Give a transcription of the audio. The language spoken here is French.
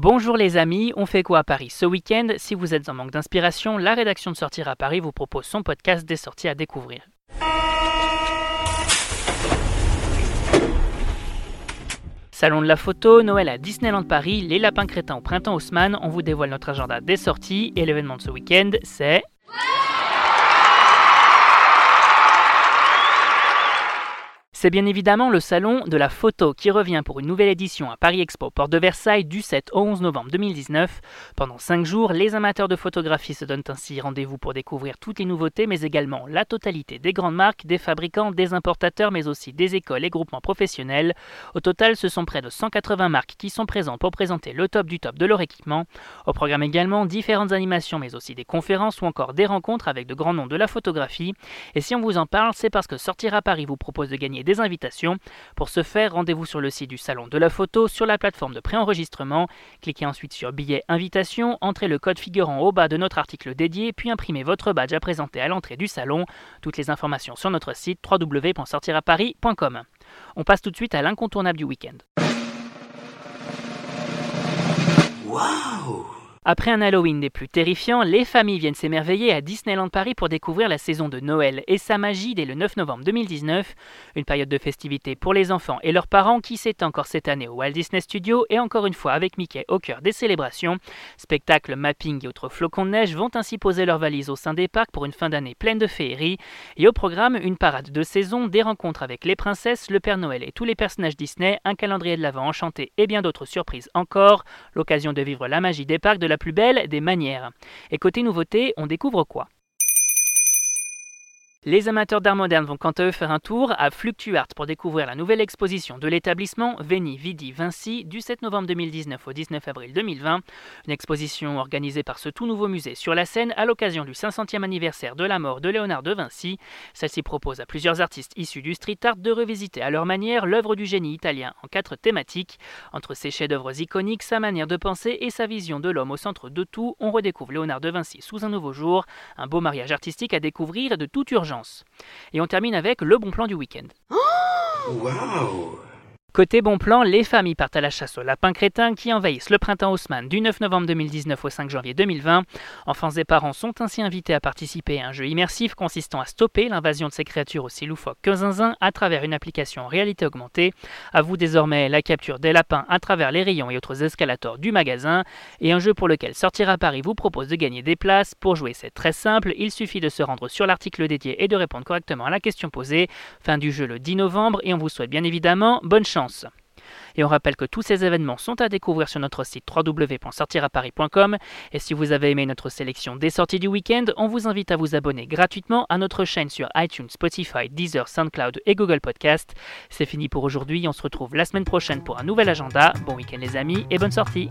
Bonjour les amis, on fait quoi à Paris ce week-end Si vous êtes en manque d'inspiration, la rédaction de Sortir à Paris vous propose son podcast des sorties à découvrir. Salon de la photo, Noël à Disneyland Paris, les lapins crétins au printemps Haussmann, on vous dévoile notre agenda des sorties et l'événement de ce week-end c'est... C'est bien évidemment le salon de la photo qui revient pour une nouvelle édition à Paris Expo, porte de Versailles, du 7 au 11 novembre 2019. Pendant 5 jours, les amateurs de photographie se donnent ainsi rendez-vous pour découvrir toutes les nouveautés, mais également la totalité des grandes marques, des fabricants, des importateurs, mais aussi des écoles et groupements professionnels. Au total, ce sont près de 180 marques qui sont présentes pour présenter le top du top de leur équipement. Au programme également différentes animations, mais aussi des conférences ou encore des rencontres avec de grands noms de la photographie. Et si on vous en parle, c'est parce que Sortir à Paris vous propose de gagner invitations. Pour ce faire, rendez-vous sur le site du Salon de la Photo, sur la plateforme de préenregistrement. Cliquez ensuite sur Billet Invitation, entrez le code figurant au bas de notre article dédié, puis imprimez votre badge à présenter à l'entrée du salon. Toutes les informations sur notre site www.sortiraparis.com. On passe tout de suite à l'incontournable du week-end. Après un Halloween des plus terrifiants, les familles viennent s'émerveiller à Disneyland Paris pour découvrir la saison de Noël et sa magie dès le 9 novembre 2019, une période de festivités pour les enfants et leurs parents qui s'étend encore cette année au Walt Disney Studio et encore une fois avec Mickey au cœur des célébrations. Spectacles, mapping et autres flocons de neige vont ainsi poser leurs valises au sein des parcs pour une fin d'année pleine de féerie. Et au programme, une parade de saison, des rencontres avec les princesses, le Père Noël et tous les personnages Disney, un calendrier de l'Avent enchanté et bien d'autres surprises encore. L'occasion de vivre la magie des parcs de la plus belle des manières. Et côté nouveauté, on découvre quoi? Les amateurs d'art moderne vont quant à eux faire un tour à Fluctuart pour découvrir la nouvelle exposition de l'établissement Veni Vidi Vinci du 7 novembre 2019 au 19 avril 2020. Une exposition organisée par ce tout nouveau musée sur la scène à l'occasion du 500e anniversaire de la mort de Léonard de Vinci. Celle-ci propose à plusieurs artistes issus du street art de revisiter à leur manière l'œuvre du génie italien en quatre thématiques. Entre ses chefs-d'œuvre iconiques, sa manière de penser et sa vision de l'homme au centre de tout, on redécouvre Léonard de Vinci sous un nouveau jour, un beau mariage artistique à découvrir de toute urgence. Et on termine avec le bon plan du week-end. Côté bon plan, les familles partent à la chasse aux lapins crétins qui envahissent le printemps Haussmann du 9 novembre 2019 au 5 janvier 2020. Enfants et parents sont ainsi invités à participer à un jeu immersif consistant à stopper l'invasion de ces créatures aussi loufoques que zinzin à travers une application réalité augmentée. À vous désormais la capture des lapins à travers les rayons et autres escalators du magasin. Et un jeu pour lequel Sortir à Paris vous propose de gagner des places. Pour jouer, c'est très simple, il suffit de se rendre sur l'article dédié et de répondre correctement à la question posée. Fin du jeu le 10 novembre et on vous souhaite bien évidemment bonne chance. Et on rappelle que tous ces événements sont à découvrir sur notre site www.sortiraparis.com. Et si vous avez aimé notre sélection des sorties du week-end, on vous invite à vous abonner gratuitement à notre chaîne sur iTunes, Spotify, Deezer, SoundCloud et Google Podcast. C'est fini pour aujourd'hui, on se retrouve la semaine prochaine pour un nouvel agenda. Bon week-end les amis et bonne sortie